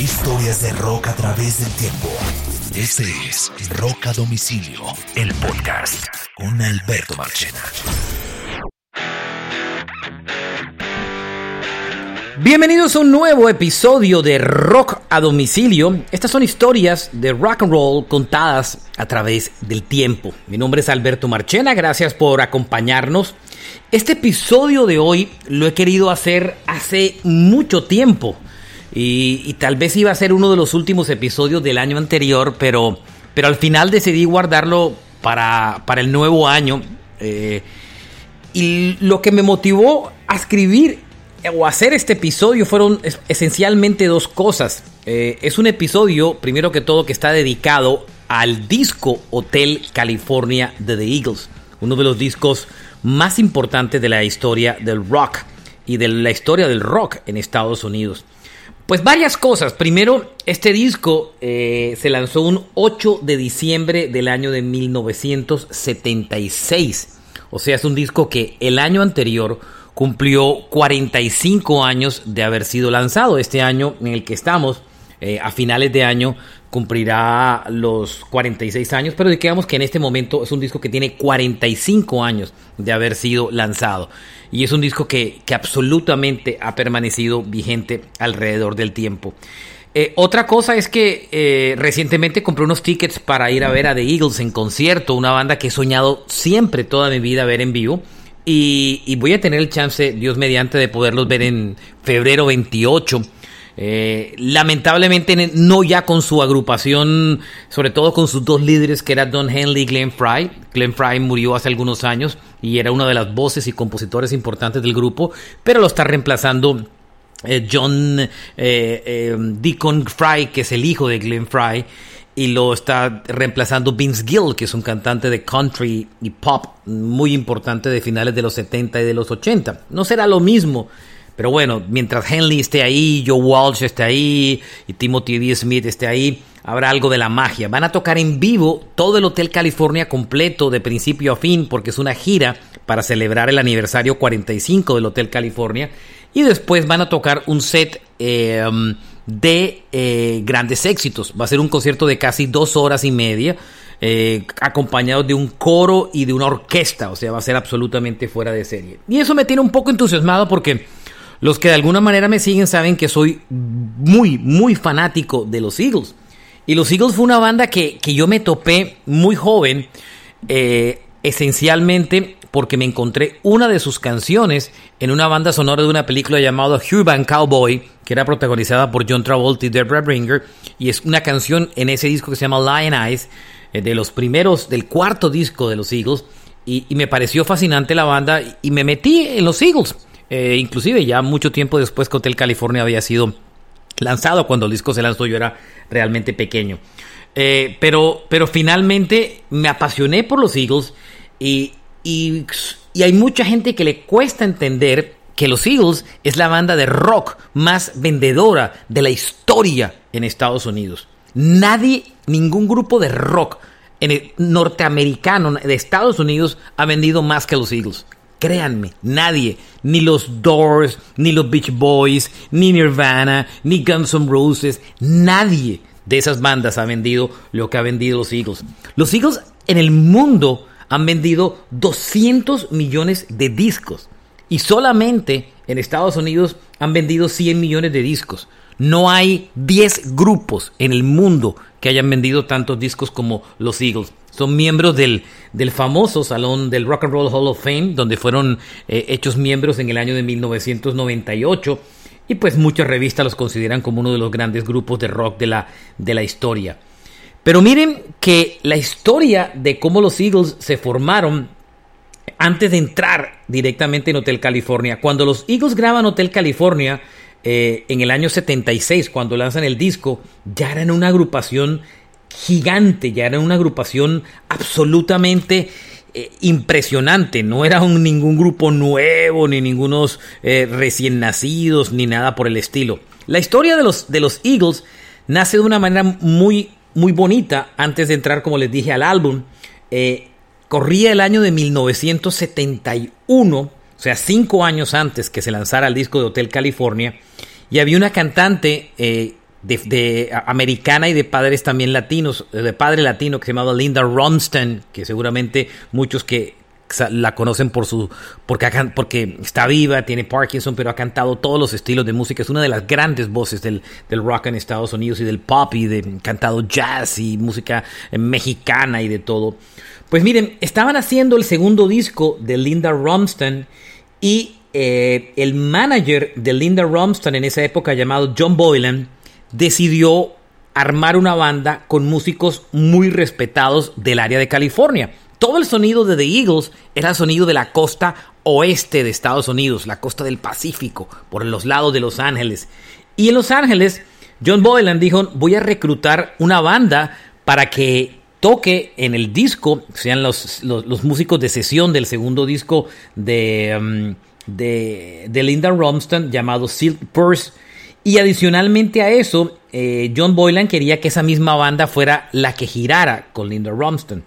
Historias de rock a través del tiempo. Este es Rock a Domicilio, el podcast con Alberto Marchena. Bienvenidos a un nuevo episodio de Rock a Domicilio. Estas son historias de rock and roll contadas a través del tiempo. Mi nombre es Alberto Marchena, gracias por acompañarnos. Este episodio de hoy lo he querido hacer hace mucho tiempo y, tal vez iba a ser uno de los últimos episodios del año anterior, pero, pero al final decidí guardarlo para, para el nuevo año. Eh, y lo que me motivó a escribir o hacer este episodio fueron esencialmente dos cosas. Eh, es un episodio, primero que todo, que está dedicado al disco Hotel California de The Eagles, uno de los discos más importantes de la historia del rock y de la historia del rock en Estados Unidos. Pues varias cosas. Primero, este disco eh, se lanzó un 8 de diciembre del año de 1976. O sea, es un disco que el año anterior cumplió 45 años de haber sido lanzado. Este año en el que estamos, eh, a finales de año, cumplirá los 46 años, pero digamos que en este momento es un disco que tiene 45 años de haber sido lanzado. Y es un disco que, absolutamente ha permanecido vigente alrededor del tiempo. Eh, otra cosa es que eh, recientemente compré unos tickets para ir a ver a The Eagles en concierto, una banda que he soñado siempre toda mi vida ver en vivo. Y, voy a tener el chance, Dios mediante, de poderlos ver en febrero 28. Eh, lamentablemente no ya con su agrupación, sobre todo con sus dos líderes que eran Don Henley y Glenn Fry. Glenn Fry murió hace algunos años y era una de las voces y compositores importantes del grupo, pero lo está reemplazando eh, John eh, Deacon Fry, que es el hijo de Glenn Fry y lo está reemplazando Vince Gill, que es un cantante de country y pop muy importante de finales de los 70 y de los 80. No será lo mismo, pero bueno, mientras Henley esté ahí, Joe Walsh esté ahí y Timothy D. Smith esté ahí, habrá algo de la magia. Van a tocar en vivo todo el Hotel California completo de principio a fin porque es una gira para celebrar el aniversario 45 del Hotel California y después van a tocar un set eh, de grandes éxitos. Va a ser un concierto de casi dos horas y media, eh, acompañado de un coro y de una orquesta, o sea, va a ser absolutamente fuera de serie. Y eso me tiene un poco entusiasmado porque los que de alguna manera me siguen saben que soy muy, muy fanático de los Eagles. Y los Eagles fue una banda que, yo me topé muy joven, eh, esencialmente porque me encontré una de sus canciones en una banda sonora de una película llamada Urban Cowboy, que era protagonizada por John Travolta y Deborah Bringer, y es una canción en ese disco que se llama Lion Eyes, eh, de los primeros, del cuarto disco de los Eagles, y, me pareció fascinante la banda, y me metí en los Eagles, eh, inclusive ya mucho tiempo después que Hotel California había sido lanzado, cuando el disco se lanzó yo era realmente pequeño. Eh, pero, pero finalmente me apasioné por los Eagles y, y, hay mucha gente que le cuesta entender que los Eagles es la banda de rock más vendedora de la historia en Estados Unidos. Nadie, ningún grupo de rock en norteamericano de Estados Unidos ha vendido más que los Eagles. Créanme, nadie, ni los Doors, ni los Beach Boys, ni Nirvana, ni Guns N' Roses, nadie de esas bandas ha vendido lo que ha vendido los Eagles. Los Eagles en el mundo han vendido 200 millones de discos y solamente en Estados Unidos han vendido 100 millones de discos. No hay 10 grupos en el mundo que hayan vendido tantos discos como los Eagles. Son miembros del, del famoso Salón del Rock and Roll Hall of Fame, donde fueron eh, hechos miembros en el año de 1998. Y pues muchas revistas los consideran como uno de los grandes grupos de rock de la, de la historia. Pero miren que la historia de cómo los Eagles se formaron antes de entrar directamente en Hotel California. Cuando los Eagles graban Hotel California eh, en el año 76, cuando lanzan el disco, ya eran una agrupación gigante, ya eran una agrupación absolutamente eh, impresionante. No era ningún grupo nuevo, ni ningunos eh, recién nacidos, ni nada por el estilo. La historia de los, de los Eagles nace de una manera muy muy bonita antes de entrar, como les dije, al álbum. Eh, corría el año de 1971, o sea, cinco años antes que se lanzara el disco de Hotel California, y había una cantante eh, de, americana y de padres también latinos, de padre latino que se llamaba Linda Ronstadt, que seguramente muchos que la conocen por su porque, porque está viva, tiene Parkinson, pero ha cantado todos los estilos de música. Es una de las grandes voces del, del rock en Estados Unidos y del pop y de cantado jazz y música mexicana y de todo. Pues miren, estaban haciendo el segundo disco de Linda Ronstadt y eh, el manager de Linda Ronstadt en esa época llamado John Boylan decidió armar una banda con músicos muy respetados del área de California. Todo el sonido de The Eagles era el sonido de la costa oeste de Estados Unidos, la costa del Pacífico, por los lados de Los Ángeles. Y en Los Ángeles, John Boylan dijo, voy a reclutar una banda para que toque en el disco, sean los, los, músicos de sesión del segundo disco de, um, de, Linda Ronstadt llamado Silk Purse. Y adicionalmente a eso, eh, John Boylan quería que esa misma banda fuera la que girara con Linda Ronstadt.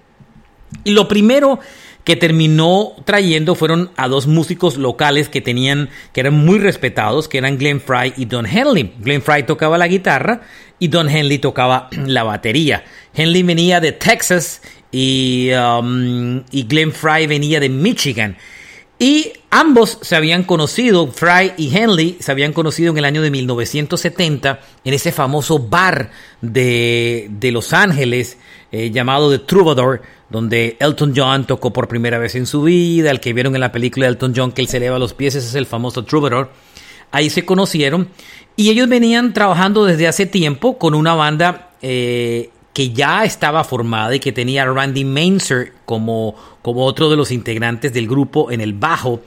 Y lo primero que terminó trayendo fueron a dos músicos locales que tenían, que eran muy respetados, que eran Glenn Fry y Don Henley. Glenn Fry tocaba la guitarra y Don Henley tocaba la batería. Henley venía de Texas y, um, y Glenn Fry venía de Michigan. Y ambos se habían conocido, Fry y Henley, se habían conocido en el año de 1970 en ese famoso bar de, de Los Ángeles eh, llamado The Troubadour, donde Elton John tocó por primera vez en su vida, el que vieron en la película de Elton John que él se eleva los pies, es el famoso Troubadour. Ahí se conocieron y ellos venían trabajando desde hace tiempo con una banda eh, que ya estaba formada y que tenía a Randy Mainzer como, como otro de los integrantes del grupo en el bajo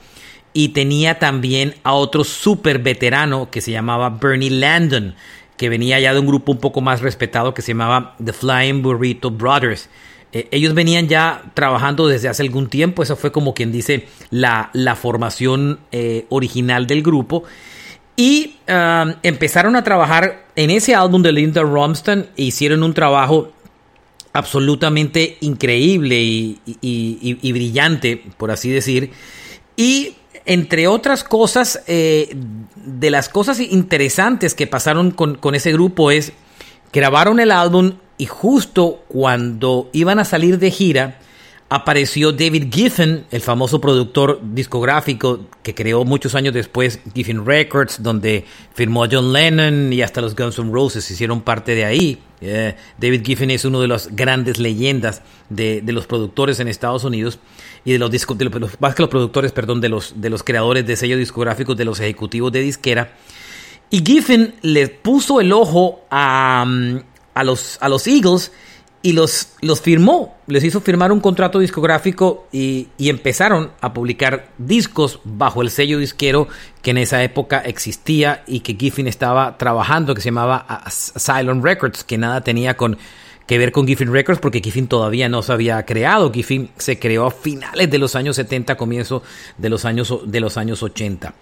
y tenía también a otro súper veterano que se llamaba Bernie Landon que venía ya de un grupo un poco más respetado que se llamaba The Flying Burrito Brothers. Eh, ellos venían ya trabajando desde hace algún tiempo, eso fue como quien dice la, la formación eh, original del grupo. Y um, empezaron a trabajar en ese álbum de Linda Ronstadt e hicieron un trabajo absolutamente increíble y, y, brillante, por así decir. Y entre otras cosas, eh, de las cosas interesantes que pasaron con, ese grupo es, grabaron el álbum y justo cuando iban a salir de gira, apareció David Giffen, el famoso productor discográfico que creó muchos años después Giffen Records, donde firmó a John Lennon y hasta los Guns N' Roses hicieron parte de ahí. Eh, David Giffen es uno de las grandes leyendas de, los productores en Estados Unidos y de los, más que los productores, perdón, de los, de los creadores de sellos discográficos, de los ejecutivos de disquera. Y Giffen le puso el ojo a, a, los, a los Eagles y los, los firmó, les hizo firmar un contrato discográfico y, empezaron a publicar discos bajo el sello disquero que en esa época existía y que Giffen estaba trabajando, que se llamaba Asylum Records, que nada tenía con, que ver con Giffen Records porque Giffen todavía no se había creado. Giffen se creó a finales de los años 70, comienzo de los años, de los años 80.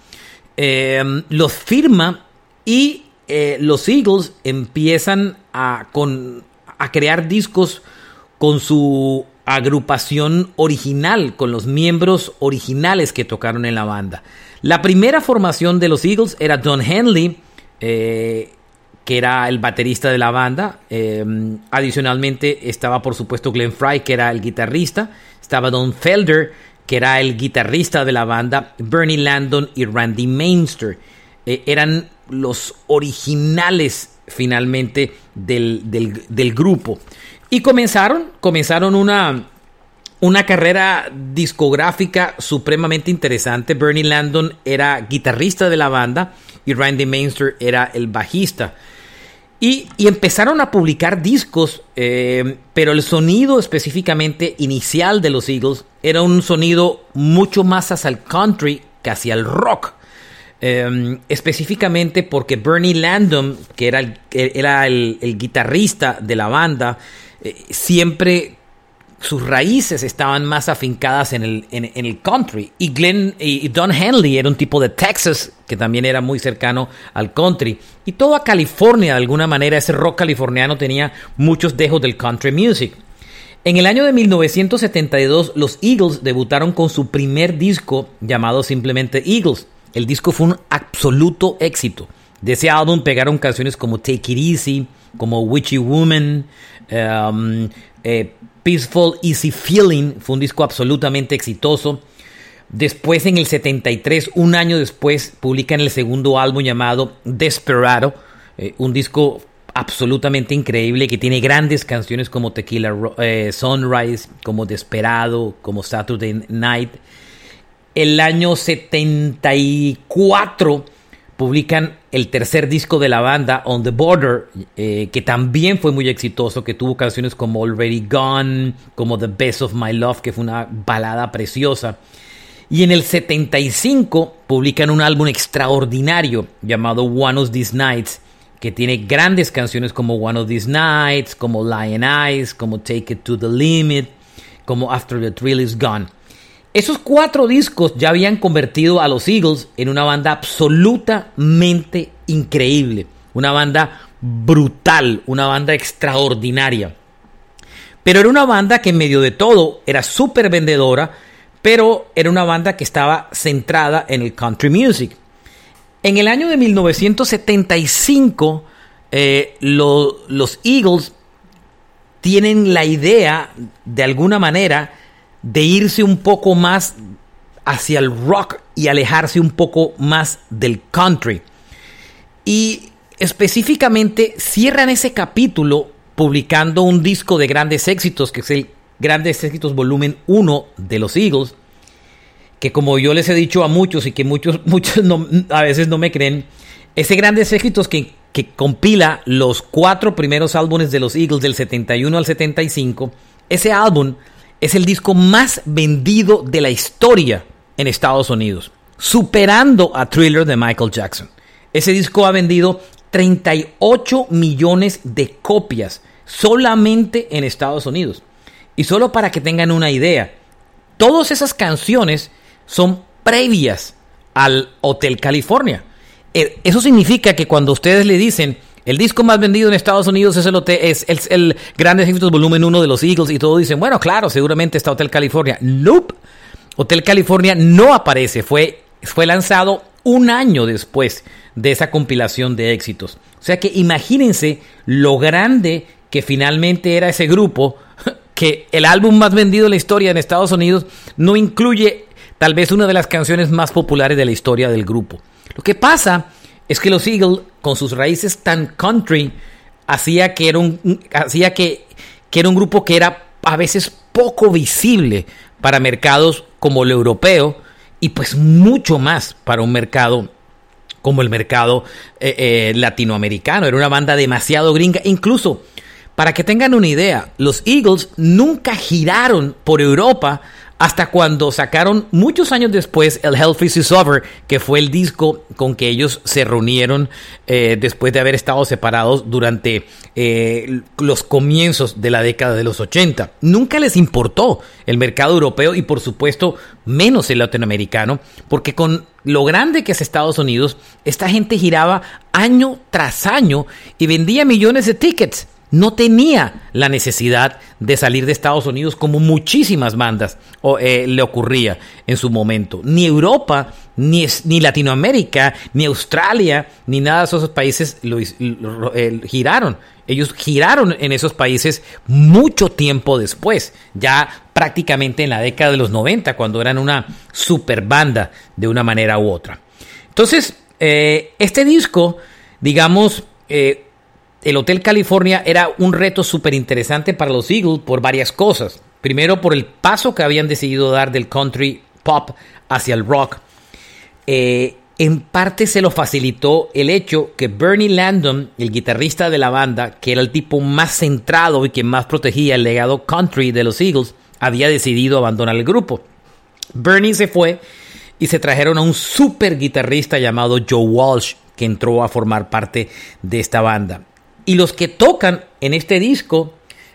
Em, los firma y eh, los Eagles empiezan a, con a crear discos con su agrupación original, con los miembros originales que tocaron en la banda. La primera formación de los Eagles era Don Henley, eh, que era el baterista de la banda. Eh, adicionalmente estaba por supuesto Glenn Fry, que era el guitarrista. Estaba Don Felder, que era el guitarrista de la banda. Bernie Landon y Randy Mainster. Eh, eran los originales finalmente del, del, grupo. Y comenzaron, comenzaron una, una carrera discográfica supremamente interesante. Bernie Landon era guitarrista de la banda y Randy Mainster era el bajista. Y, empezaron a publicar discos, eh, pero el sonido específicamente inicial de los Eagles era un sonido mucho más hacia el country que hacia el rock. Em, específicamente porque Bernie Landon, que era el, era el, guitarrista de la banda, eh, siempre sus raíces estaban más afincadas en el, country. Y Glenn y Don Henley era un tipo de Texas que también era muy cercano al country. Y toda California, de alguna manera, ese rock californiano tenía muchos dejos del country music. En el año de 1972, los Eagles debutaron con su primer disco llamado simplemente Eagles. El disco fue un absoluto éxito. De ese álbum pegaron canciones como Take It Easy, como Witchy Woman, um, eh, Peaceful Easy Feeling, fue un disco absolutamente exitoso. Después, en el 73, un año después, publican el segundo álbum llamado Desperado, eh, un disco absolutamente increíble que tiene grandes canciones como Tequila eh, Sunrise, como Desperado, como Saturday Night. El año 74 publican el tercer disco de la banda, On the Border, eh, que también fue muy exitoso, que tuvo canciones como Already Gone, como The Best of My Love, que fue una balada preciosa. Y en el 75 publican un álbum extraordinario llamado One of These Nights, que tiene grandes canciones como One of These Nights, como Lion Eyes, como Take It to the Limit, como After the Thrill is Gone. Esos cuatro discos ya habían convertido a los Eagles en una banda absolutamente increíble, una banda brutal, una banda extraordinaria. Pero era una banda que en medio de todo era súper vendedora, pero era una banda que estaba centrada en el country music. En el año de 1975, eh, los Eagles tienen la idea, de alguna manera, de irse un poco más hacia el rock y alejarse un poco más del country. Y específicamente cierran ese capítulo publicando un disco de grandes éxitos, que es el Grandes Éxitos Volumen 1 de los Eagles, que como yo les he dicho a muchos y que muchos, muchos a veces no me creen, ese Grandes Éxitos que, que compila los cuatro primeros álbumes de los Eagles del 71 al 75, ese álbum es el disco más vendido de la historia en Estados Unidos, superando a Thriller de Michael Jackson. Ese disco ha vendido 38 millones de copias solamente en Estados Unidos. Y solo para que tengan una idea, todas esas canciones son previas al Hotel California. Eh, eso significa que cuando ustedes le dicen, el disco más vendido en Estados Unidos es el, es, el, Grandes Éxitos Volumen 1 de los Eagles y todos dicen, bueno, claro, seguramente está Hotel California. Nope. Hotel California no aparece, fue, fue lanzado un año después de esa compilación de éxitos. O sea que imagínense lo grande que finalmente era ese grupo, que el álbum más vendido de la historia en Estados Unidos no incluye tal vez una de las canciones más populares de la historia del grupo. Lo que pasa es que los Eagles, con sus raíces tan country, hacía que era un, hacía que, que era un grupo que era a veces poco visible para mercados como el europeo y pues mucho más para un mercado como el mercado eh, eh, latinoamericano. Era una banda demasiado gringa. Incluso, para que tengan una idea, los Eagles nunca giraron por Europa hasta cuando sacaron muchos años después el Hell Is Over, que fue el disco con que ellos se reunieron eh, después de haber estado separados durante eh, los comienzos de la década de los 80. Nunca les importó el mercado europeo y por supuesto menos el latinoamericano, porque con lo grande que es Estados Unidos, esta gente giraba año tras año y vendía millones de tickets no tenía la necesidad de salir de Estados Unidos como muchísimas bandas eh, le ocurría en su momento. Ni Europa, ni, ni, Latinoamérica, ni Australia, ni nada de esos países lo, eh, giraron. Ellos giraron en esos países mucho tiempo después, ya prácticamente en la década de los 90, cuando eran una super banda de una manera u otra. Entonces, eh, este disco, digamos, el Hotel California era un reto súper interesante para los Eagles por varias cosas. Primero, por el paso que habían decidido dar del country pop hacia el rock. Eh, en parte se lo facilitó el hecho que Bernie Landon, el guitarrista de la banda, que era el tipo más centrado y que más protegía el legado country de los Eagles, había decidido abandonar el grupo. Bernie se fue y se trajeron a un super guitarrista llamado Joe Walsh, que entró a formar parte de esta banda. Y los que tocan en este disco,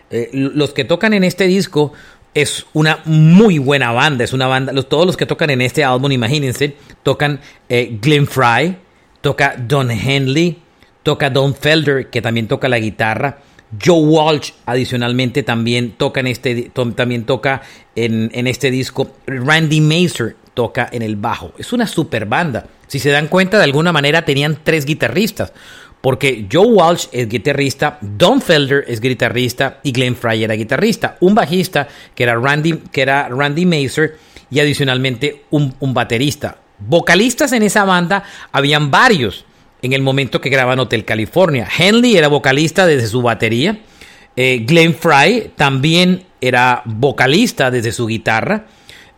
eh, los que tocan en este disco es una muy buena banda, es una banda, todos los que tocan en este álbum, imagínense, tocan eh, Glenn Fry, toca Don Henley, toca Don Felder, que también toca la guitarra, Joe Walsh adicionalmente también toca en este, también toca en, en este disco, Randy Mazer, toca en el bajo. Es una super banda. Si se dan cuenta, de alguna manera tenían tres guitarristas. Porque Joe Walsh es guitarrista, Don Felder es guitarrista y Glenn Fry era guitarrista. Un bajista que era Randy, que era Randy y adicionalmente un, baterista. Vocalistas en esa banda habían varios en el momento que graban Hotel California. Henley era vocalista desde su batería. Eh, Glenn Fry también era vocalista desde su guitarra.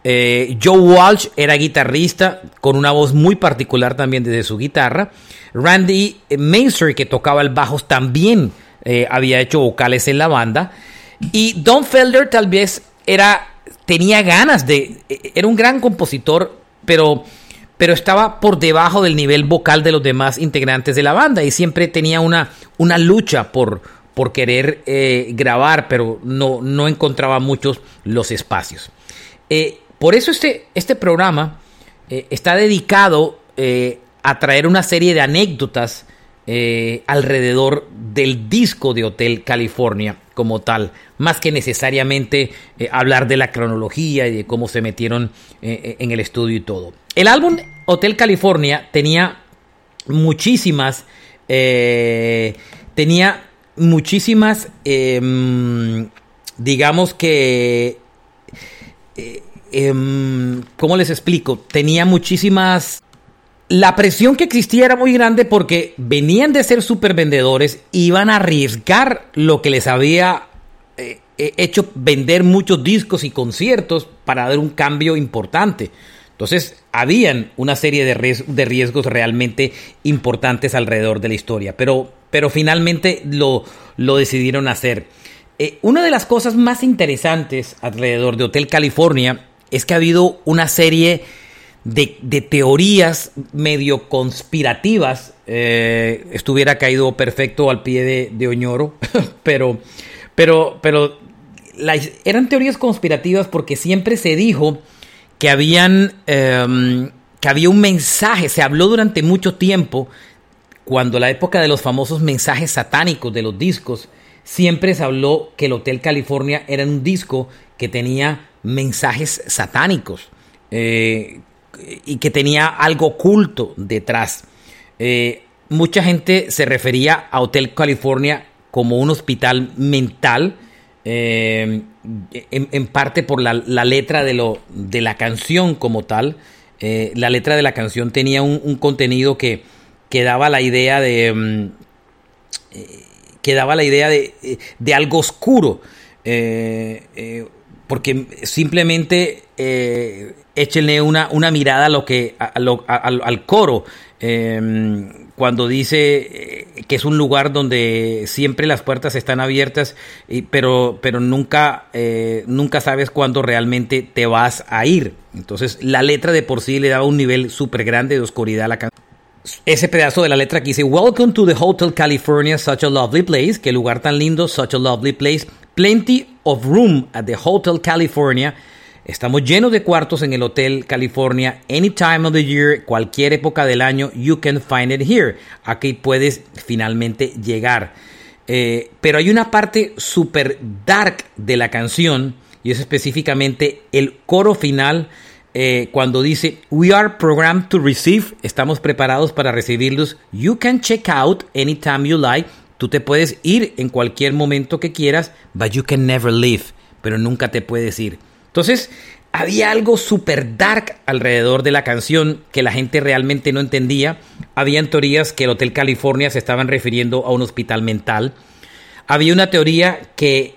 Eh, Joe Walsh era guitarrista con una voz muy particular también desde su guitarra. Randy Mazer, que tocaba el bajo, también eh, había hecho vocales en la banda. Y Don Felder tal vez era, tenía ganas de, eh, era un gran compositor, pero, pero estaba por debajo del nivel vocal de los demás integrantes de la banda y siempre tenía una, una lucha por, por querer grabar, pero no, no encontraba muchos los espacios. Por eso este, este programa eh, está dedicado eh, a traer una serie de anécdotas eh, alrededor del disco de Hotel California como tal, más que necesariamente hablar de la cronología y de cómo se metieron en el estudio y todo. El álbum Hotel California tenía muchísimas, tenía muchísimas, em, digamos que Em, ¿cómo les explico? Tenía muchísimas... La presión que existía era muy grande porque venían de ser super vendedores, iban a arriesgar lo que les había eh, hecho vender muchos discos y conciertos para dar un cambio importante. Entonces, habían una serie de, riesgos realmente importantes alrededor de la historia, pero, pero finalmente lo, lo decidieron hacer. Eh, una de las cosas más interesantes alrededor de Hotel California es que ha habido una serie de, teorías medio conspirativas. Eh, estuviera caído perfecto al pie de, Oñoro, pero, pero, pero eran teorías conspirativas porque siempre se dijo que habían em, que había un mensaje, se habló durante mucho tiempo, cuando la época de los famosos mensajes satánicos de los discos, siempre se habló que el Hotel California era un disco que tenía mensajes satánicos eh, y que tenía algo oculto detrás. Eh, mucha gente se refería a Hotel California como un hospital mental, eh, en, parte por la, letra de, la canción como tal. la letra de la canción tenía un, contenido que, daba la idea de... Mm, que daba la idea de, de algo oscuro porque simplemente eh, échenle una, una, mirada a lo que, al coro. Em, cuando dice eh, que es un lugar donde siempre las puertas están abiertas, pero, pero nunca, eh, nunca sabes cuándo realmente te vas a ir. Entonces la letra de por sí le daba un nivel súper grande de oscuridad a la canción. Ese pedazo de la letra que dice, Welcome to the Hotel California, such a lovely place, qué lugar tan lindo, such a lovely place, Plenty of room at the Hotel California. Estamos llenos de cuartos en el Hotel California. Any time of the year, cualquier época del año, you can find it here. Aquí puedes finalmente llegar. Eh, pero hay una parte super dark de la canción y es específicamente el coro final eh, cuando dice We are programmed to receive, estamos preparados para recibirlos. You can check out anytime you like. Tú te puedes ir en cualquier momento que quieras, but you can never leave, pero nunca te puedes ir. Entonces, había algo super dark alrededor de la canción que la gente realmente no entendía. Habían teorías que el Hotel California se estaban refiriendo a un hospital mental. Había una teoría que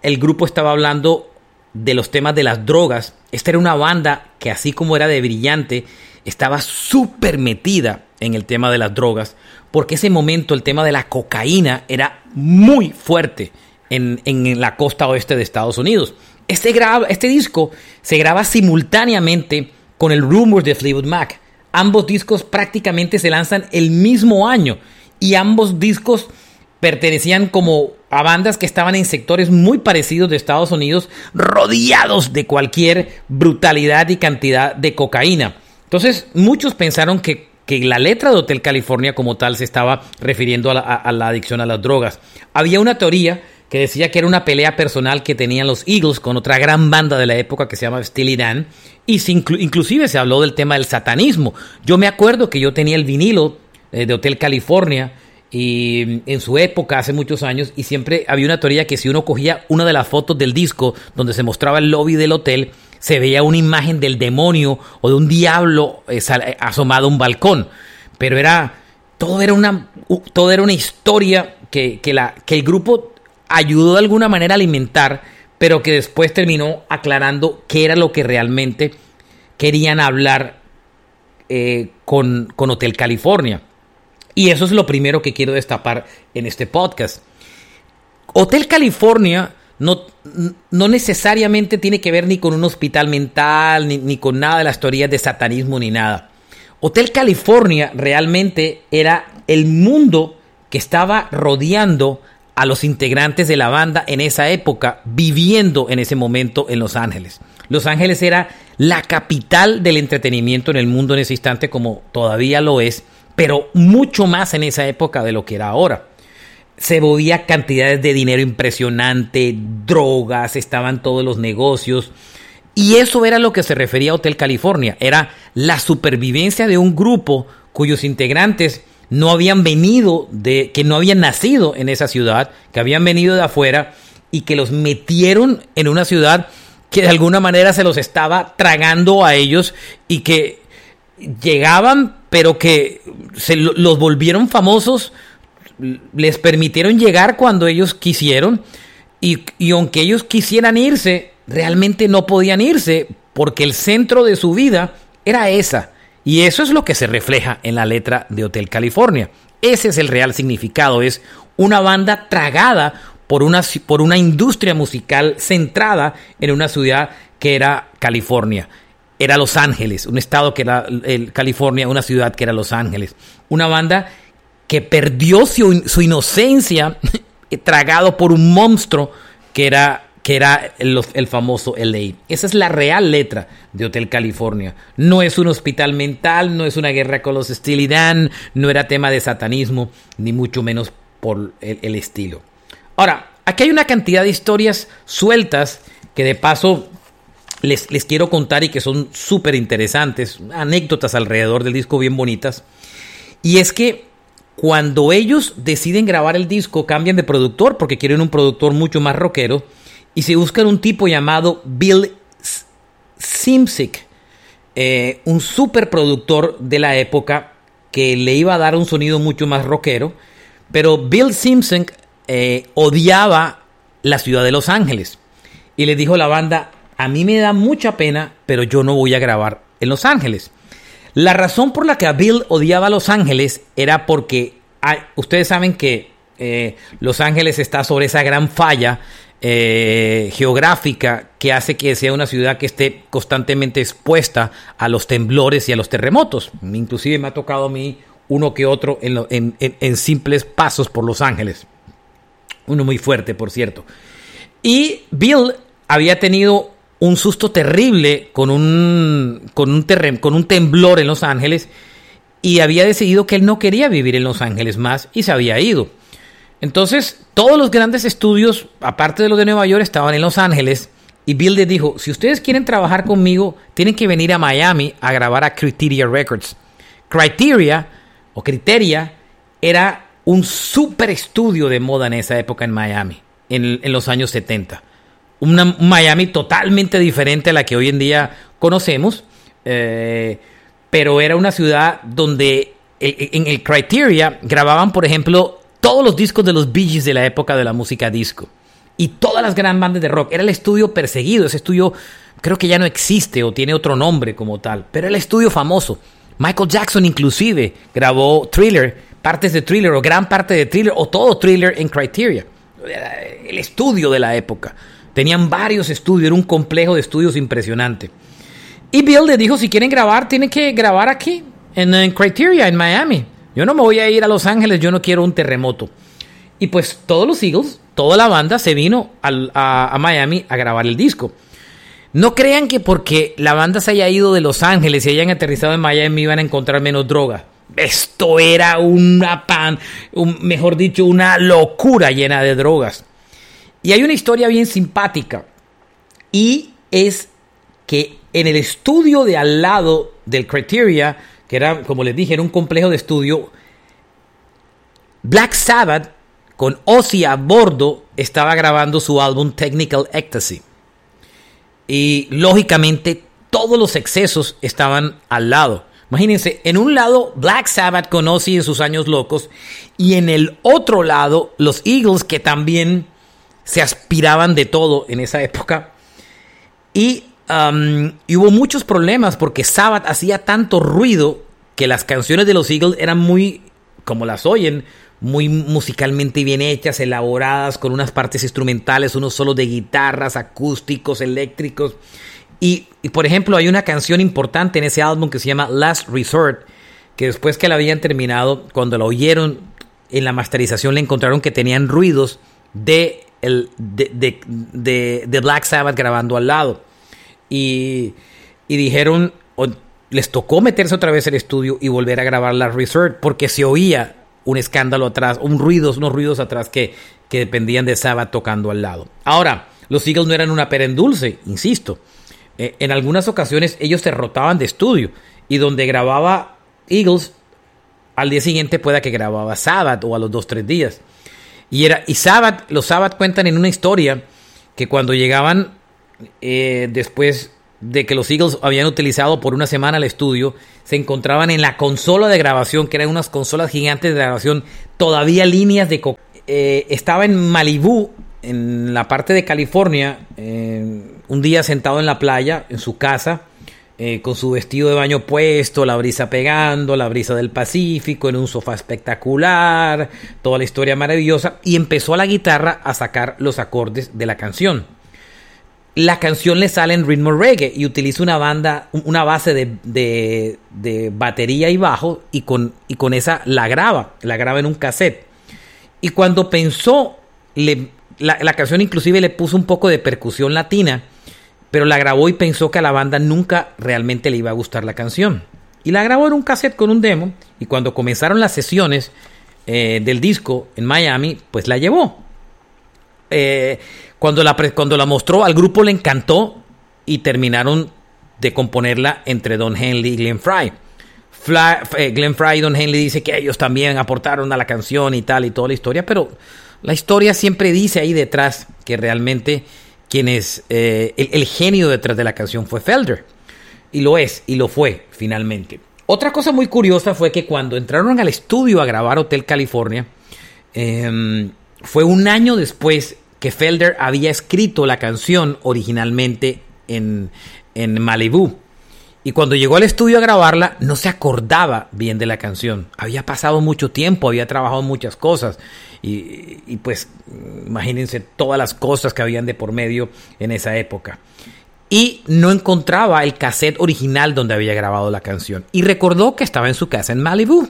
el grupo estaba hablando de los temas de las drogas. Esta era una banda que así como era de brillante, estaba súper metida en el tema de las drogas porque ese momento el tema de la cocaína era muy fuerte en, la costa oeste de Estados Unidos. Este, este disco se graba simultáneamente con el Rumors de Fleetwood Mac. Ambos discos prácticamente se lanzan el mismo año y ambos discos pertenecían como a bandas que estaban en sectores muy parecidos de Estados Unidos, rodeados de cualquier brutalidad y cantidad de cocaína. Entonces muchos pensaron que que la letra de Hotel California como tal se estaba refiriendo a la, adicción a las drogas. Había una teoría que decía que era una pelea personal que tenían los Eagles con otra gran banda de la época que se llama Steely Dan. Y inclusive se habló del tema del satanismo. Yo me acuerdo que yo tenía el vinilo eh, de Hotel California y en su época, hace muchos años, y siempre había una teoría que si uno cogía una de las fotos del disco donde se mostraba el lobby del hotel, se veía una imagen del demonio o de un diablo eh, eh, asomado a un balcón. Pero era, todo era una, todo era una historia que, la, que el grupo ayudó de alguna manera a alimentar, pero que después terminó aclarando qué era lo que realmente querían hablar eh, con, con Hotel California. Y eso es lo primero que quiero destapar en este podcast. Hotel California no, no, necesariamente tiene que ver ni con un hospital mental, ni, ni, con nada de las teorías de satanismo, ni nada. Hotel California realmente era el mundo que estaba rodeando a los integrantes de la banda en esa época, viviendo en ese momento en Los Ángeles. Los Ángeles era la capital del entretenimiento en el mundo en ese instante, como todavía lo es pero mucho más en esa época de lo que era ahora. Se movía cantidades de dinero impresionante, drogas, estaban todos los negocios. Y eso era lo que se refería a Hotel California. Era la supervivencia de un grupo cuyos integrantes no habían venido de, que no habían nacido en esa ciudad, que habían venido de afuera y que los metieron en una ciudad que de alguna manera se los estaba tragando a ellos y que llegaban, pero que se los volvieron famosos, les permitieron llegar cuando ellos quisieron, y, y aunque ellos quisieran irse, realmente no podían irse, porque el centro de su vida era esa. Y eso es lo que se refleja en la letra de Hotel California. Ese es el real significado, es una banda tragada por una, por una industria musical centrada en una ciudad que era California era Los Ángeles, un estado que era California, una ciudad que era Los Ángeles. Una banda que perdió su, inocencia tragado por un monstruo que era, que era el, el, famoso LA. Esa es la real letra de Hotel California. No es un hospital mental, no es una guerra con los Steely no era tema de satanismo, ni mucho menos por el, el estilo. Ahora, aquí hay una cantidad de historias sueltas que de paso les, quiero contar y que son súper interesantes, anécdotas alrededor del disco bien bonitas. Y es que cuando ellos deciden grabar el disco, cambian de productor porque quieren un productor mucho más rockero y se buscan un tipo llamado Bill Simsick, eh, un super productor de la época que le iba a dar un sonido mucho más rockero, pero Bill Simsick eh, odiaba la ciudad de Los Ángeles y le dijo a la banda, a mí me da mucha pena, pero yo no voy a grabar en Los Ángeles. La razón por la que Bill odiaba a Los Ángeles era porque ustedes saben que eh, Los Ángeles está sobre esa gran falla eh, geográfica que hace que sea una ciudad que esté constantemente expuesta a los temblores y a los terremotos. Inclusive me ha tocado a mí uno que otro en simples pasos por Los Ángeles. Uno muy fuerte, por cierto. Y Bill había tenido un susto terrible con un, con un, con un temblor en Los Ángeles y había decidido que él no quería vivir en Los Ángeles más y se había ido. Entonces, todos los grandes estudios, aparte de los de Nueva York, estaban en Los Ángeles y Bill le dijo, si ustedes quieren trabajar conmigo, tienen que venir a Miami a grabar a Criteria Records. Criteria o Criteria era un super estudio de moda en esa época en Miami, en, en los años 70 una Miami totalmente diferente a la que hoy en día conocemos, eh, pero era una ciudad donde en el Criteria grababan, por ejemplo, todos los discos de los Bee Gees de la época de la música disco y todas las gran bandas de rock. Era el estudio perseguido, ese estudio creo que ya no existe o tiene otro nombre como tal, pero era el estudio famoso. Michael Jackson inclusive grabó Thriller, partes de Thriller o gran parte de Thriller o todo Thriller en Criteria. El estudio de la época. Tenían varios estudios, era un complejo de estudios impresionante. Y Bill le dijo, si quieren grabar, tienen que grabar aquí, en, Criteria, en Miami. Yo no me voy a ir a Los Ángeles, yo no quiero un terremoto. Y pues todos los Eagles, toda la banda se vino a, Miami a grabar el disco. No crean que porque la banda se haya ido de Los Ángeles y hayan aterrizado en Miami iban a encontrar menos droga. Esto era una pan, mejor dicho, una locura llena de drogas. Y hay una historia bien simpática. Y es que en el estudio de al lado del Criteria, que era, como les dije, era un complejo de estudio, Black Sabbath, con Ozzy a bordo, estaba grabando su álbum Technical Ecstasy. Y lógicamente todos los excesos estaban al lado. Imagínense, en un lado Black Sabbath con Ozzy en sus años locos y en el otro lado los Eagles que también se aspiraban de todo en esa época. Y, um, y hubo muchos problemas porque Sabbath hacía tanto ruido que las canciones de los Eagles eran muy, como las oyen, muy musicalmente bien hechas, elaboradas, con unas partes instrumentales, unos solos de guitarras, acústicos, eléctricos. Y, por ejemplo, hay una canción importante en ese álbum que se llama Last Resort, que después que la habían terminado, cuando la oyeron en la masterización, le encontraron que tenían ruidos de, el, de, de, Black Sabbath grabando al lado. Y, y dijeron, les tocó meterse otra vez al estudio y volver a grabar Last Resort, porque se oía un escándalo atrás, un ruidos, unos ruidos atrás que, que dependían de Sabbath tocando al lado. Ahora, los Eagles no eran una pera en dulce, insisto. Eh, en algunas ocasiones ellos se rotaban de estudio y donde grababa Eagles, al día siguiente pueda que grababa Sabbath o a los dos, tres días. Y, era, y Sabbath, los Sabbath cuentan en una historia que cuando llegaban eh, después de que los Eagles habían utilizado por una semana el estudio, se encontraban en la consola de grabación, que eran unas consolas gigantes de grabación, todavía líneas de... Eh, estaba en Malibú, en la parte de California, un día sentado en la playa, en su casa, eh, con su vestido de baño puesto, la brisa pegando, la brisa del Pacífico, en un sofá espectacular, toda la historia maravillosa, y empezó a la guitarra a sacar los acordes de la canción. La canción le sale en ritmo reggae y utiliza una banda, una base de, de, batería y bajo, y con, y con esa la graba, la graba en un cassette. Y cuando pensó, le, la, la canción inclusive le puso un poco de percusión latina, pero la grabó y pensó que a la banda nunca realmente le iba a gustar la canción. Y la grabó en un cassette con un demo y cuando comenzaron las sesiones eh, del disco en Miami, pues la llevó. Eh, cuando, la, cuando la mostró al grupo le encantó y terminaron de componerla entre Don Henley y Glenn Fry. Eh, Glenn Fry y Don Henley dice que ellos también aportaron a la canción y tal y toda la historia, pero la historia siempre dice ahí detrás que realmente quien es eh, el, genio detrás de la canción fue Felder. Y lo es, y lo fue finalmente. Otra cosa muy curiosa fue que cuando entraron al estudio a grabar Hotel California, em, fue un año después que Felder había escrito la canción originalmente en, en Malibu. Y cuando llegó al estudio a grabarla, no se acordaba bien de la canción. Había pasado mucho tiempo, había trabajado muchas cosas. Y, pues imagínense todas las cosas que habían de por medio en esa época. Y no encontraba el cassette original donde había grabado la canción. Y recordó que estaba en su casa en Malibu.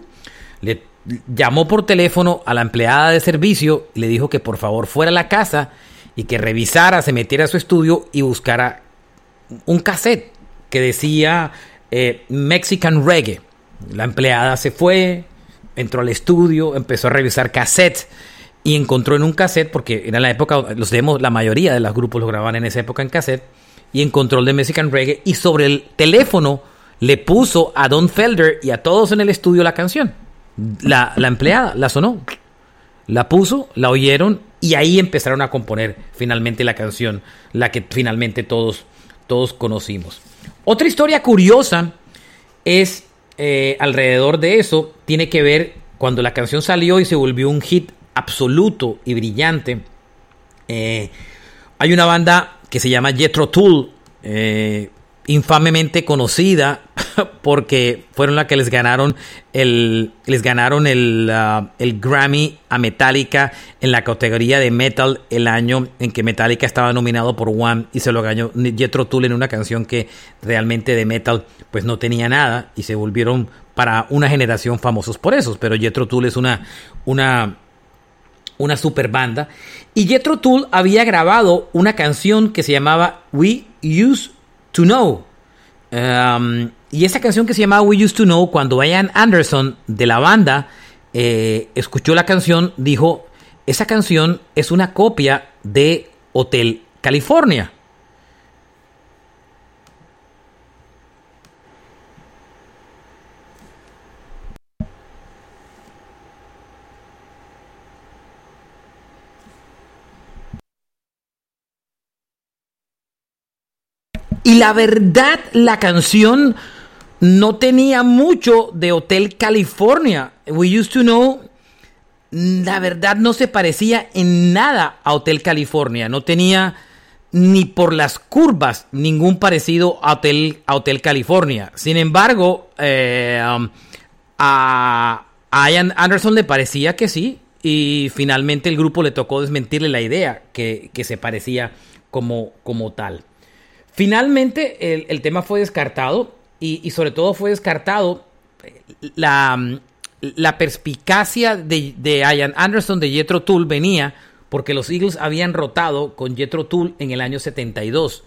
Le llamó por teléfono a la empleada de servicio y le dijo que por favor fuera a la casa y que revisara, se metiera a su estudio y buscara un cassette que decía eh, Mexican Reggae. La empleada se fue, entró al estudio, empezó a revisar cassettes y encontró en un cassette, porque era la época, los demos, la mayoría de los grupos lo grababan en esa época en cassette, y encontró el de Mexican Reggae y sobre el teléfono le puso a Don Felder y a todos en el estudio la canción. La, la empleada la sonó, la puso, la oyeron y ahí empezaron a componer finalmente la canción, la que finalmente todos, todos conocimos. Otra historia curiosa es eh, alrededor de eso, tiene que ver cuando la canción salió y se volvió un hit absoluto y brillante. Eh, hay una banda que se llama Jethro Tull, eh, infamemente conocida porque fueron las que les ganaron el les ganaron el, uh, el, Grammy a Metallica en la categoría de metal el año en que Metallica estaba nominado por One y se lo ganó Jethro Tull en una canción que realmente de metal pues no tenía nada y se volvieron para una generación famosos por eso pero Jethro Tull es una una una super banda y Jethro Tull había grabado una canción que se llamaba We Used to Know. Um, y esa canción que se llama We Used to Know, cuando Ian Anderson de la banda eh, escuchó la canción, dijo, esa canción es una copia de Hotel California. Y la verdad, la canción no tenía mucho de Hotel California. We used to know. La verdad no se parecía en nada a Hotel California. No tenía ni por las curvas ningún parecido a Hotel, Hotel California. Sin embargo, eh, um, a, Ian Anderson le parecía que sí. Y finalmente el grupo le tocó desmentirle la idea que, se parecía como, como tal. Finalmente el, tema fue descartado y, sobre todo fue descartado eh, la, la perspicacia de, de, Ian Anderson de Jethro Tull venía porque los Eagles habían rotado con Jethro Tull en el año 72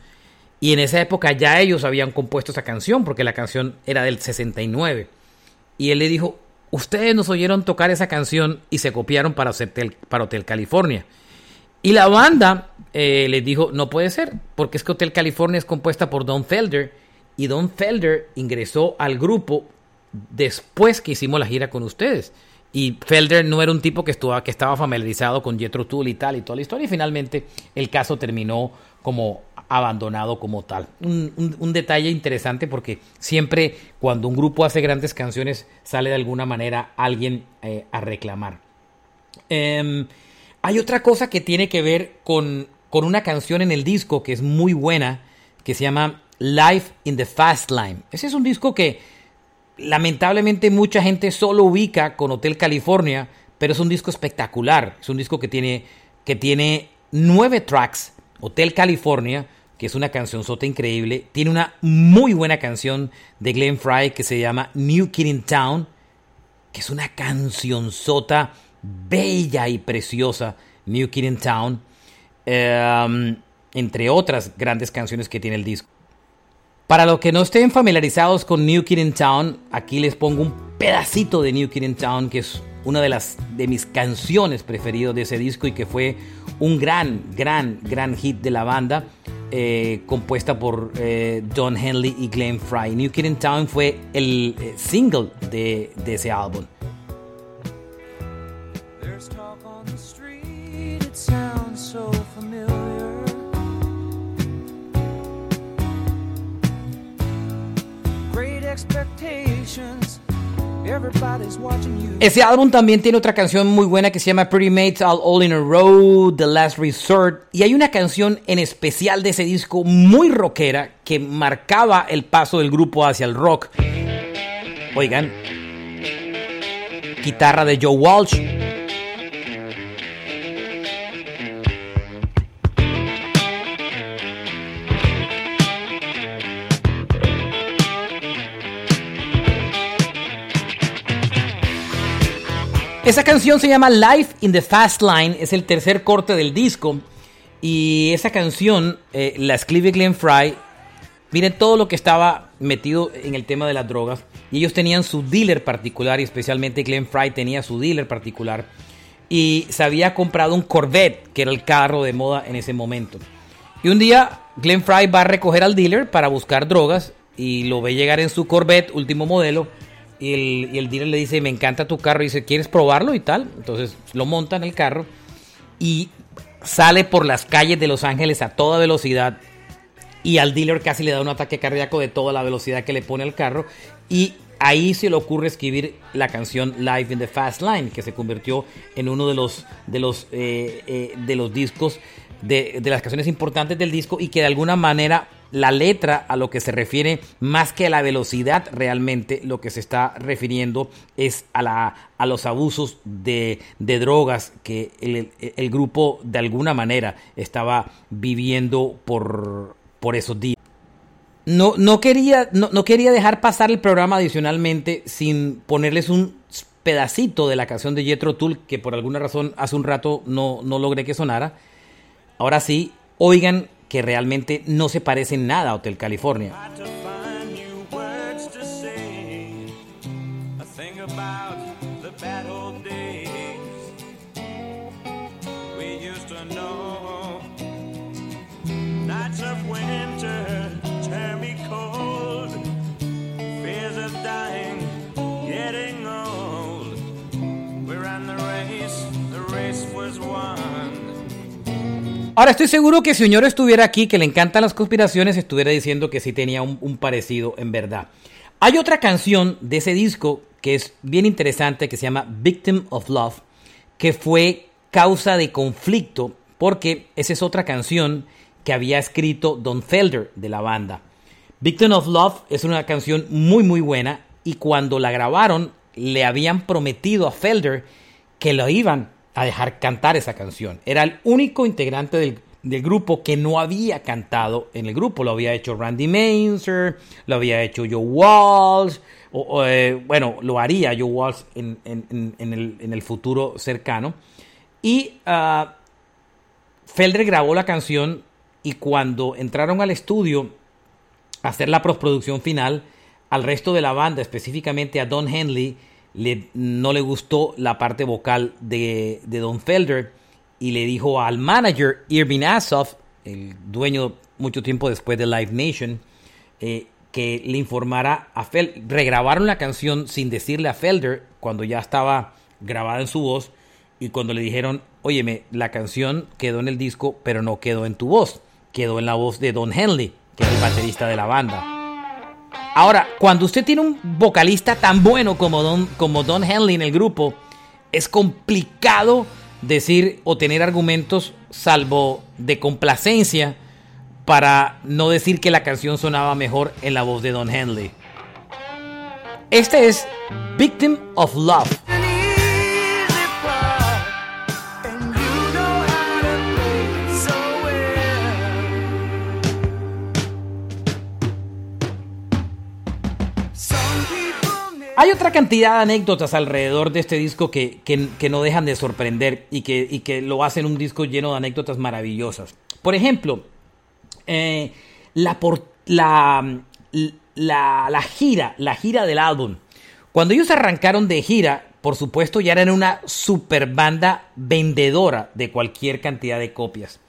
y en esa época ya ellos habían compuesto esa canción porque la canción era del 69 y él le dijo ustedes nos oyeron tocar esa canción y se copiaron para para Hotel California y la banda eh, les dijo, no puede ser, porque es que Hotel California es compuesta por Don Felder y Don Felder ingresó al grupo después que hicimos la gira con ustedes. Y Felder no era un tipo que, que estaba familiarizado con Jethro Tull y tal y toda la historia. Y finalmente el caso terminó como abandonado como tal. Un, detalle interesante porque siempre cuando un grupo hace grandes canciones sale de alguna manera alguien eh, a reclamar. Em, hay otra cosa que tiene que ver con, con una canción en el disco que es muy buena, que se llama Life in the Fast Line. Ese es un disco que lamentablemente mucha gente solo ubica con Hotel California, pero es un disco espectacular. Es un disco que tiene, que tiene nueve tracks. Hotel California, que es una canción sota increíble. Tiene una muy buena canción de Glenn Fry que se llama New Kid in Town, que es una canción sota bella y preciosa, New Kid in Town, em, entre otras grandes canciones que tiene el disco. Para los que no estén familiarizados con New Kid in Town, aquí les pongo un pedacito de New Kid in Town, que es una de las de mis canciones preferidas de ese disco y que fue un gran, gran, gran hit de la banda, eh, compuesta por eh, Don Henley y Glenn Fry. New Kid in Town fue el eh, single de, de ese álbum. Ese álbum también tiene otra canción muy buena que se llama Pretty Mates All, All in a Row, The Last Resort. Y hay una canción en especial de ese disco muy rockera que marcaba el paso del grupo hacia el rock. Oigan, guitarra de Joe Walsh. Esa canción se llama Life in the Fast Line, es el tercer corte del disco. Y esa canción eh, la escribe Glenn Fry. Miren todo lo que estaba metido en el tema de las drogas. Y ellos tenían su dealer particular, y especialmente Glenn Fry tenía su dealer particular. Y se había comprado un Corvette, que era el carro de moda en ese momento. Y un día Glenn Fry va a recoger al dealer para buscar drogas y lo ve llegar en su Corvette, último modelo y el, dealer le dice, me encanta tu carro. Y dice, ¿quieres probarlo y tal? Entonces lo monta en el carro y sale por las calles de Los Ángeles a toda velocidad. Y al dealer casi le da un ataque cardíaco de toda la velocidad que le pone al carro. Y ahí se le ocurre escribir la canción Live in the Fast Line, que se convirtió en uno de los, de los, eh, eh, de los discos, de, de las canciones importantes del disco y que de alguna manera la letra a lo que se refiere más que a la velocidad realmente lo que se está refiriendo es a, la, a los abusos de, drogas que el, grupo de alguna manera estaba viviendo por, por esos días. No, no, quería, no, quería dejar pasar el programa adicionalmente sin ponerles un pedacito de la canción de Jethro Tull que por alguna razón hace un rato no, no logré que sonara. Ahora sí, oigan que realmente no se parece en nada a Hotel California. Ahora estoy seguro que si Oñoro estuviera aquí, que le encantan las conspiraciones, estuviera diciendo que sí tenía un, un parecido en verdad. Hay otra canción de ese disco que es bien interesante, que se llama Victim of Love, que fue causa de conflicto, porque esa es otra canción que había escrito Don Felder de la banda. Victim of Love es una canción muy muy buena y cuando la grabaron le habían prometido a Felder que lo iban a dejar cantar esa canción. Era el único integrante del, grupo que no había cantado en el grupo. Lo había hecho Randy Mainzer, lo había hecho Joe Walsh, o, eh, bueno, lo haría Joe Walsh en, el, futuro cercano. Y uh, Felder grabó la canción y cuando entraron al estudio a hacer la postproducción final, al resto de la banda, específicamente a Don Henley, le, no le gustó la parte vocal de, Don Felder y le dijo al manager Irving Asoff, el dueño mucho tiempo después de Live Nation, eh, que le informara a Felder. Regrabaron la canción sin decirle a Felder cuando ya estaba grabada en su voz y cuando le dijeron, óyeme, la canción quedó en el disco, pero no quedó en tu voz, quedó en la voz de Don Henley, que es el baterista de la banda. Ahora, cuando usted tiene un vocalista tan bueno como Don, como Don Henley en el grupo, es complicado decir o tener argumentos salvo de complacencia para no decir que la canción sonaba mejor en la voz de Don Henley. Este es Victim of Love. Hay otra cantidad de anécdotas alrededor de este disco que, no dejan de sorprender y que, que, lo hacen un disco lleno de anécdotas maravillosas. Por ejemplo, eh, la, la, la, gira, la gira del álbum. Cuando ellos arrancaron de gira, por supuesto ya eran una super banda vendedora de cualquier cantidad de copias.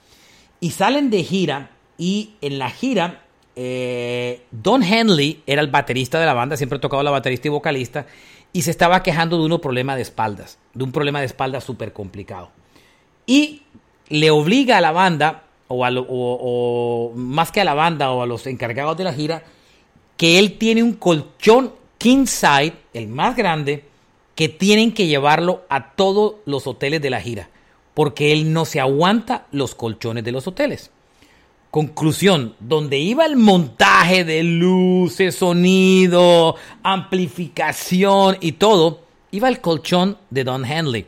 Y salen de gira y en la gira eh, Don Henley era el baterista de la banda, siempre tocaba la baterista y vocalista, y se estaba quejando de un problema de espaldas, de un problema de espaldas súper complicado. Y le obliga a la banda, o, o, más que a la banda o a los encargados de la gira, que él tiene un colchón king side, el más grande, que tienen que llevarlo a todos los hoteles de la gira, porque él no se aguanta los colchones de los hoteles. Conclusión, donde iba el montaje de luces, sonido, amplificación y todo, iba el colchón de Don Henley.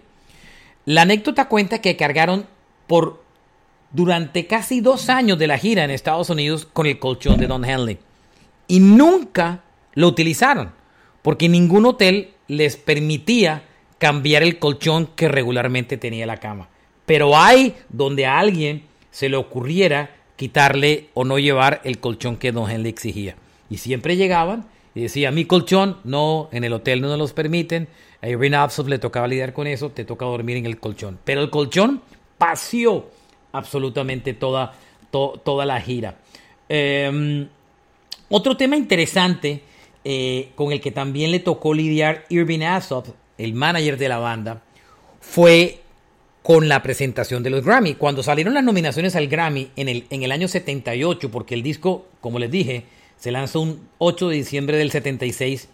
La anécdota cuenta que cargaron por durante casi dos años de la gira en Estados Unidos con el colchón de Don Henley. Y nunca lo utilizaron, porque ningún hotel les permitía cambiar el colchón que regularmente tenía la cama. Pero hay donde a alguien se le ocurriera quitarle o no llevar el colchón que Don Henley exigía. Y siempre llegaban y decía, mi colchón, no, en el hotel no nos los permiten. A Irving Absoff le tocaba lidiar con eso, te toca dormir en el colchón. Pero el colchón paseó absolutamente toda, toda la gira. Em, otro tema interesante eh, con el que también le tocó lidiar Irving Absoff, el manager de la banda, fue con la presentación de los Grammy. Cuando salieron las nominaciones al Grammy en el, en el año 78, porque el disco, como les dije, se lanzó un 8 de diciembre del 76,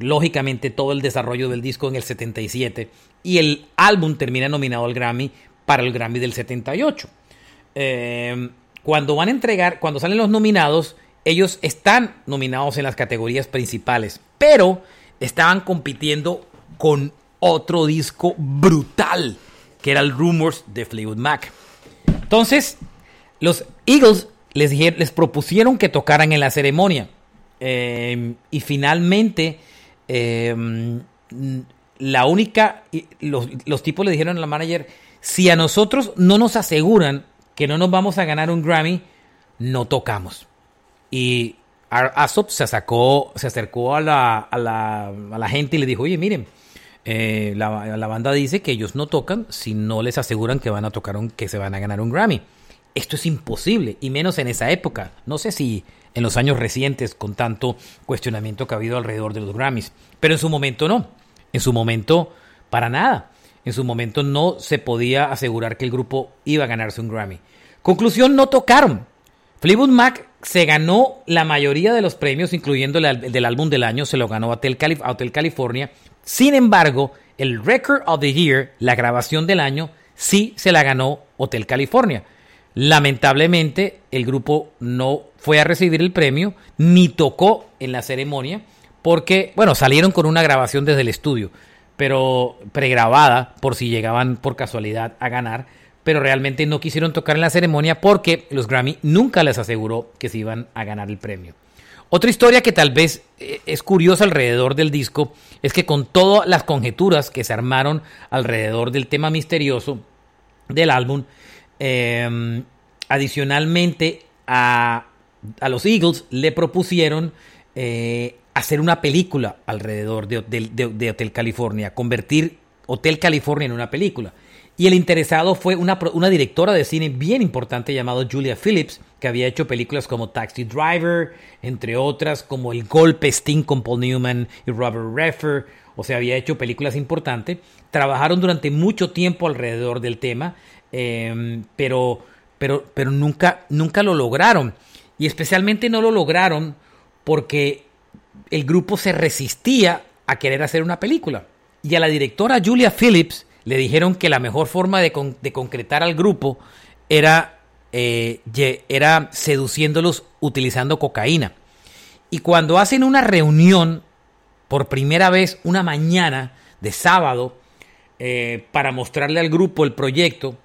lógicamente todo el desarrollo del disco en el 77, y el álbum termina nominado al Grammy para el Grammy del 78. Em, cuando van a entregar, cuando salen los nominados, ellos están nominados en las categorías principales, pero estaban compitiendo con otro disco brutal que era el Rumors de Fleetwood Mac. Entonces, los Eagles les, les propusieron que tocaran en la ceremonia. Em, y finalmente, em, la única, los, los, tipos le dijeron a la manager, si a nosotros no nos aseguran que no nos vamos a ganar un Grammy, no tocamos. Y Asop se, sacó, se acercó a la, a, la, a la gente y le dijo, oye, miren, eh, la, banda dice que ellos no tocan si no les aseguran que van a tocar un, que se van a ganar un Grammy. Esto es imposible, y menos en esa época. No sé si en los años recientes, con tanto cuestionamiento que ha habido alrededor de los Grammys. Pero en su momento no. En su momento, para nada. En su momento no se podía asegurar que el grupo iba a ganarse un Grammy. Conclusión, no tocaron. Fleetwood Mac se ganó la mayoría de los premios, incluyendo el del álbum del año, se lo ganó Hotel, Hotel California. Sin embargo, el Record of the Year, la grabación del año, sí se la ganó Hotel California. Lamentablemente, el grupo no fue a recibir el premio, ni tocó en la ceremonia, porque, bueno, salieron con una grabación desde el estudio, pero pregrabada por si llegaban por casualidad a ganar, pero realmente no quisieron tocar en la ceremonia porque los Grammy nunca les aseguró que se iban a ganar el premio. Otra historia que tal vez eh, es curiosa alrededor del disco es que con todas las conjeturas que se armaron alrededor del tema misterioso del álbum, em, adicionalmente a, los Eagles le propusieron eh, hacer una película alrededor de, Hotel California, convertir Hotel California en una película. Y el interesado fue una, una, directora de cine bien importante llamada Julia Phillips, que había hecho películas como Taxi Driver, entre otras, como El Golpe Sting con Paul Newman y Robert Redford. O sea, había hecho películas importantes. Trabajaron durante mucho tiempo alrededor del tema, em, pero, pero, pero nunca, nunca lo lograron. Y especialmente no lo lograron porque el grupo se resistía a querer hacer una película. Y a la directora Julia Phillips le dijeron que la mejor forma de, concretar al grupo era, eh, era seduciéndolos utilizando cocaína. Y cuando hacen una reunión, por primera vez, una mañana de sábado, eh, para mostrarle al grupo el proyecto,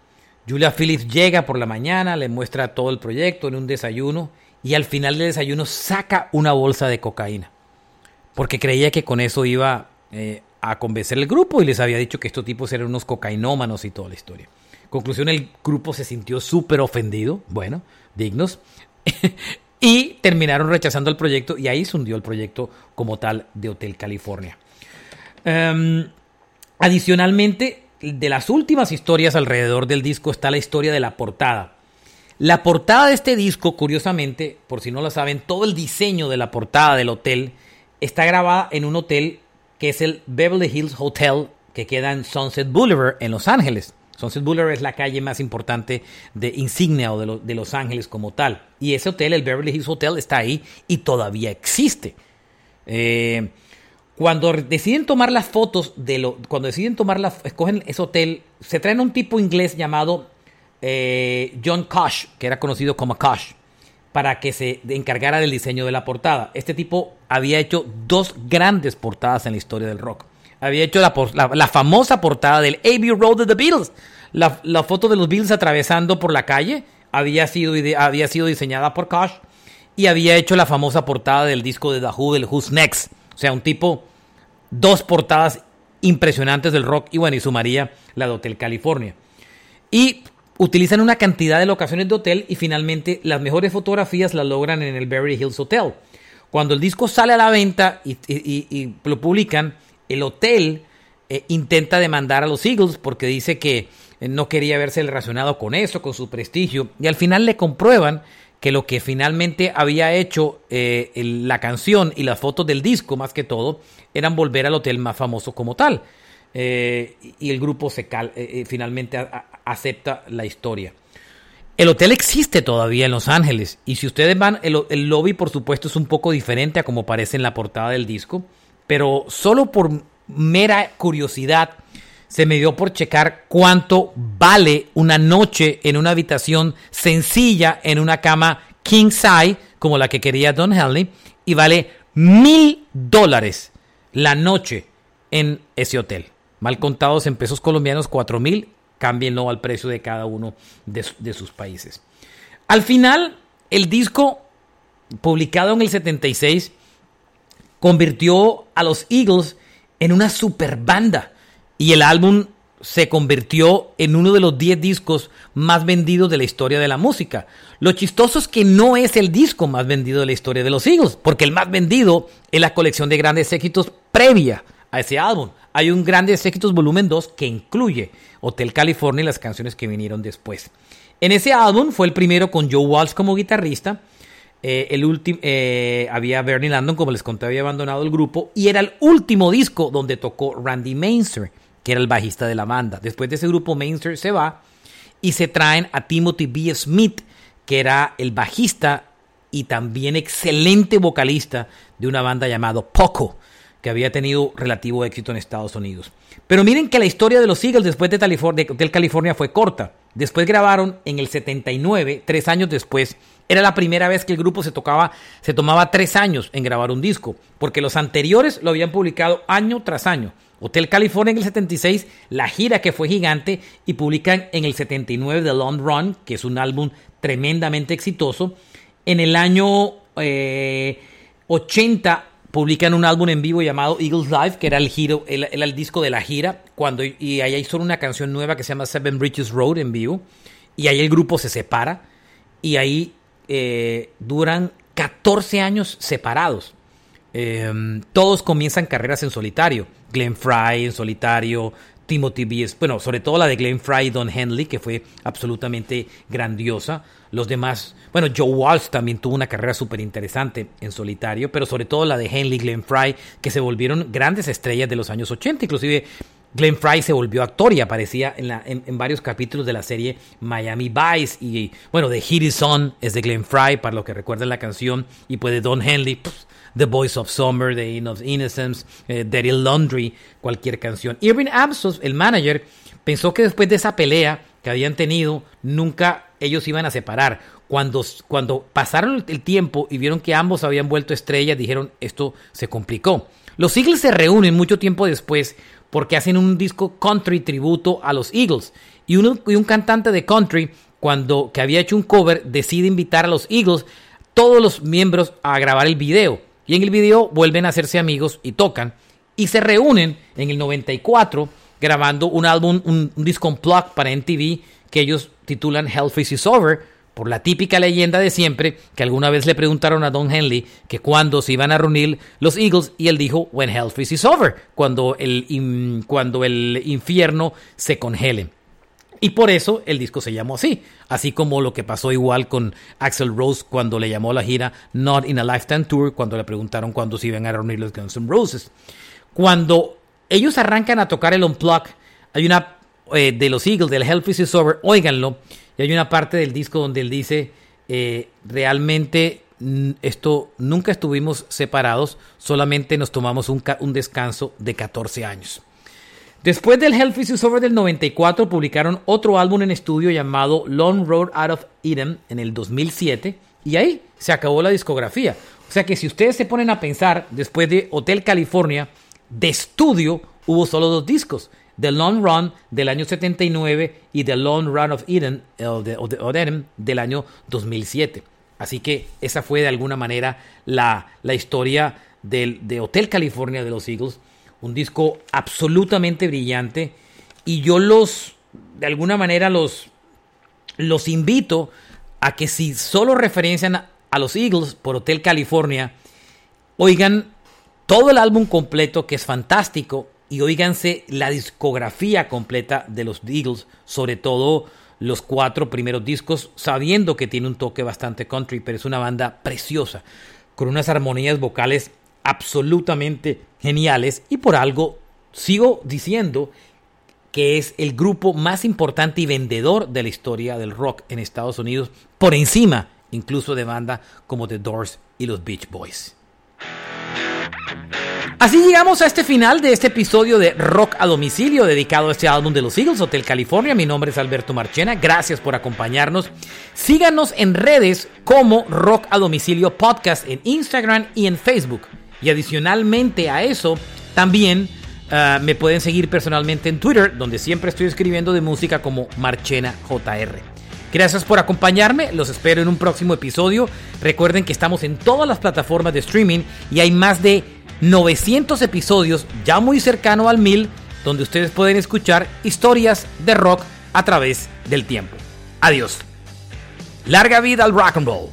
Julia Phillips llega por la mañana, le muestra todo el proyecto en un desayuno y al final del desayuno saca una bolsa de cocaína porque creía que con eso iba eh, a convencer el grupo y les había dicho que estos tipos eran unos cocainómanos y toda la historia. Conclusión, el grupo se sintió súper ofendido, bueno, dignos, y terminaron rechazando el proyecto y ahí se hundió el proyecto como tal de Hotel California. Em, adicionalmente, de las últimas historias alrededor del disco está la historia de la portada. La portada de este disco, curiosamente, por si no lo saben, todo el diseño de la portada del hotel está grabada en un hotel que es el Beverly Hills Hotel que queda en Sunset Boulevard en Los Ángeles. Sunset Boulevard es la calle más importante de insignia o de, Los Ángeles como tal. Y ese hotel, el Beverly Hills Hotel, está ahí y todavía existe. Eh, cuando deciden tomar las fotos de lo, cuando deciden tomar las, escogen ese hotel, se traen a un tipo inglés llamado eh, John Kosh, que era conocido como Kosh para que se encargara del diseño de la portada. Este tipo había hecho dos grandes portadas en la historia del rock. Había hecho la, famosa portada del Abbey Road de The Beatles. La, foto de los Beatles atravesando por la calle había sido, diseñada por Kosh. Y había hecho la famosa portada del disco de The Who, del Who's Next. O sea, un tipo, dos portadas impresionantes del rock. Y bueno, y sumaría la de Hotel California. Y utilizan una cantidad de locaciones de hotel y finalmente las mejores fotografías las logran en el Beverly Hills Hotel. Cuando el disco sale a la venta y, lo publican, el hotel eh, intenta demandar a los Eagles porque dice que eh, no quería verse relacionado con eso, con su prestigio, y al final le comprueban que lo que finalmente había hecho eh, la canción y las fotos del disco, más que todo, eran volver al hotel más famoso como tal. Eh, y el grupo se cal, eh, eh, finalmente acepta la historia. El hotel existe todavía en Los Ángeles y si ustedes van, el, lobby por supuesto es un poco diferente a como parece en la portada del disco, pero solo por mera curiosidad se me dio por checar cuánto vale una noche en una habitación sencilla en una cama king size como la que quería Don Henley y vale mil dólares la noche en ese hotel mal contados en pesos colombianos, 4 mil, cámbienlo al precio de cada uno de, sus países. Al final, el disco, publicado en el 76, convirtió a los Eagles en una super banda y el álbum se convirtió en uno de los 10 discos más vendidos de la historia de la música. Lo chistoso es que no es el disco más vendido de la historia de los Eagles, porque el más vendido es la colección de grandes éxitos previa a ese álbum. Hay un Grandes Éxitos Volumen 2 que incluye Hotel California y las canciones que vinieron después. En ese álbum fue el primero con Joe Walsh como guitarrista. Eh, el último eh, había Bernie Landon, como les conté, había abandonado el grupo. Y era el último disco donde tocó Randy Mainster, que era el bajista de la banda. Después de ese grupo, Mainster se va. y se traen a Timothy B. Smith, que era el bajista y también excelente vocalista de una banda llamada Poco, que había tenido relativo éxito en Estados Unidos. Pero miren que la historia de los Eagles después de, Hotel California fue corta. Después grabaron en el 79, tres años después. Era la primera vez que el grupo se tocaba, se tomaba tres años en grabar un disco, porque los anteriores lo habían publicado año tras año. Hotel California en el 76, la gira que fue gigante, y publican en el 79 The Long Run, que es un álbum tremendamente exitoso. En el año 80 eh, publican un álbum en vivo llamado Eagles Live, que era el, giro, el, el, disco de la gira, cuando, y ahí hay solo una canción nueva que se llama Seven Bridges Road en vivo, y ahí el grupo se separa, y ahí eh, duran 14 años separados. Em, todos comienzan carreras en solitario. Glenn Fry en solitario, Timothy B. Bueno, sobre todo la de Glenn Fry y Don Henley, que fue absolutamente grandiosa. Los demás, bueno, Joe Walsh también tuvo una carrera súper interesante en solitario, pero sobre todo la de Henley, Glenn Fry, que se volvieron grandes estrellas de los años 80. Inclusive Glenn Fry se volvió actor y aparecía en, la, en, varios capítulos de la serie Miami Vice. Y bueno, The Heat Is On es de Glenn Fry, para lo que recuerden la canción. Y pues de Don Henley, The Voice of Summer, The Inn of Innocence, eh, Dirty Laundry, cualquier canción. Irving Amstutz, el manager, pensó que después de esa pelea que habían tenido, nunca ellos iban a separar. Cuando, cuando pasaron el tiempo y vieron que ambos habían vuelto estrellas, dijeron, esto se complicó. Los Eagles se reúnen mucho tiempo después porque hacen un disco country tributo a los Eagles. Y, uno, y un cantante de country, cuando que había hecho un cover, decide invitar a los Eagles, todos los miembros, a grabar el video. Y en el video vuelven a hacerse amigos y tocan. Y se reúnen en el 94 grabando un álbum, un, disco unplugged para MTV que ellos titulan Hellfish is Over, por la típica leyenda de siempre que alguna vez le preguntaron a Don Henley que cuándo se iban a reunir los Eagles y él dijo When Hellfish is Over, cuando el, cuando el infierno se congele. Y por eso el disco se llamó así, así como lo que pasó igual con Axel Rose cuando le llamó la gira Not in a Lifetime Tour, cuando le preguntaron cuándo se iban a reunir los Guns N' Roses. Cuando ellos arrancan a tocar el Unplug, hay una eh, de los Eagles, del Hellfish is Over, óiganlo, y hay una parte del disco donde él dice, eh, realmente esto nunca estuvimos separados, solamente nos tomamos un, un descanso de 14 años. Después del Hellfish is Over del 94, publicaron otro álbum en estudio llamado Long Road Out of Eden en el 2007 y ahí se acabó la discografía. O sea que si ustedes se ponen a pensar, después de Hotel California, de estudio hubo solo dos discos. The Long Run del año 79 y The Long Run of Eden, de, del año 2007. Así que esa fue de alguna manera la, la historia del, de Hotel California de los Eagles un disco absolutamente brillante y yo los, de alguna manera los, los invito a que si solo referencian a los Eagles por Hotel California, oigan todo el álbum completo que es fantástico y oíganse la discografía completa de los Eagles, sobre todo los cuatro primeros discos, sabiendo que tiene un toque bastante country, pero es una banda preciosa, con unas armonías vocales absolutamente geniales y por algo sigo diciendo que es el grupo más importante y vendedor de la historia del rock en Estados Unidos, por encima incluso de banda como The Doors y los Beach Boys. Así llegamos a este final de este episodio de Rock a Domicilio dedicado a este álbum de los Eagles, Hotel California. Mi nombre es Alberto Marchena, gracias por acompañarnos. Síganos en redes como Rock a Domicilio Podcast en Instagram y en Facebook. Y adicionalmente a eso, también ah, me pueden seguir personalmente en Twitter, donde siempre estoy escribiendo de música como Marchena JR. Gracias por acompañarme, los espero en un próximo episodio. Recuerden que estamos en todas las plataformas de streaming y hay más de 900 episodios, ya muy cercano al 1000, donde ustedes pueden escuchar historias de rock a través del tiempo. Adiós. Larga vida al rock and roll.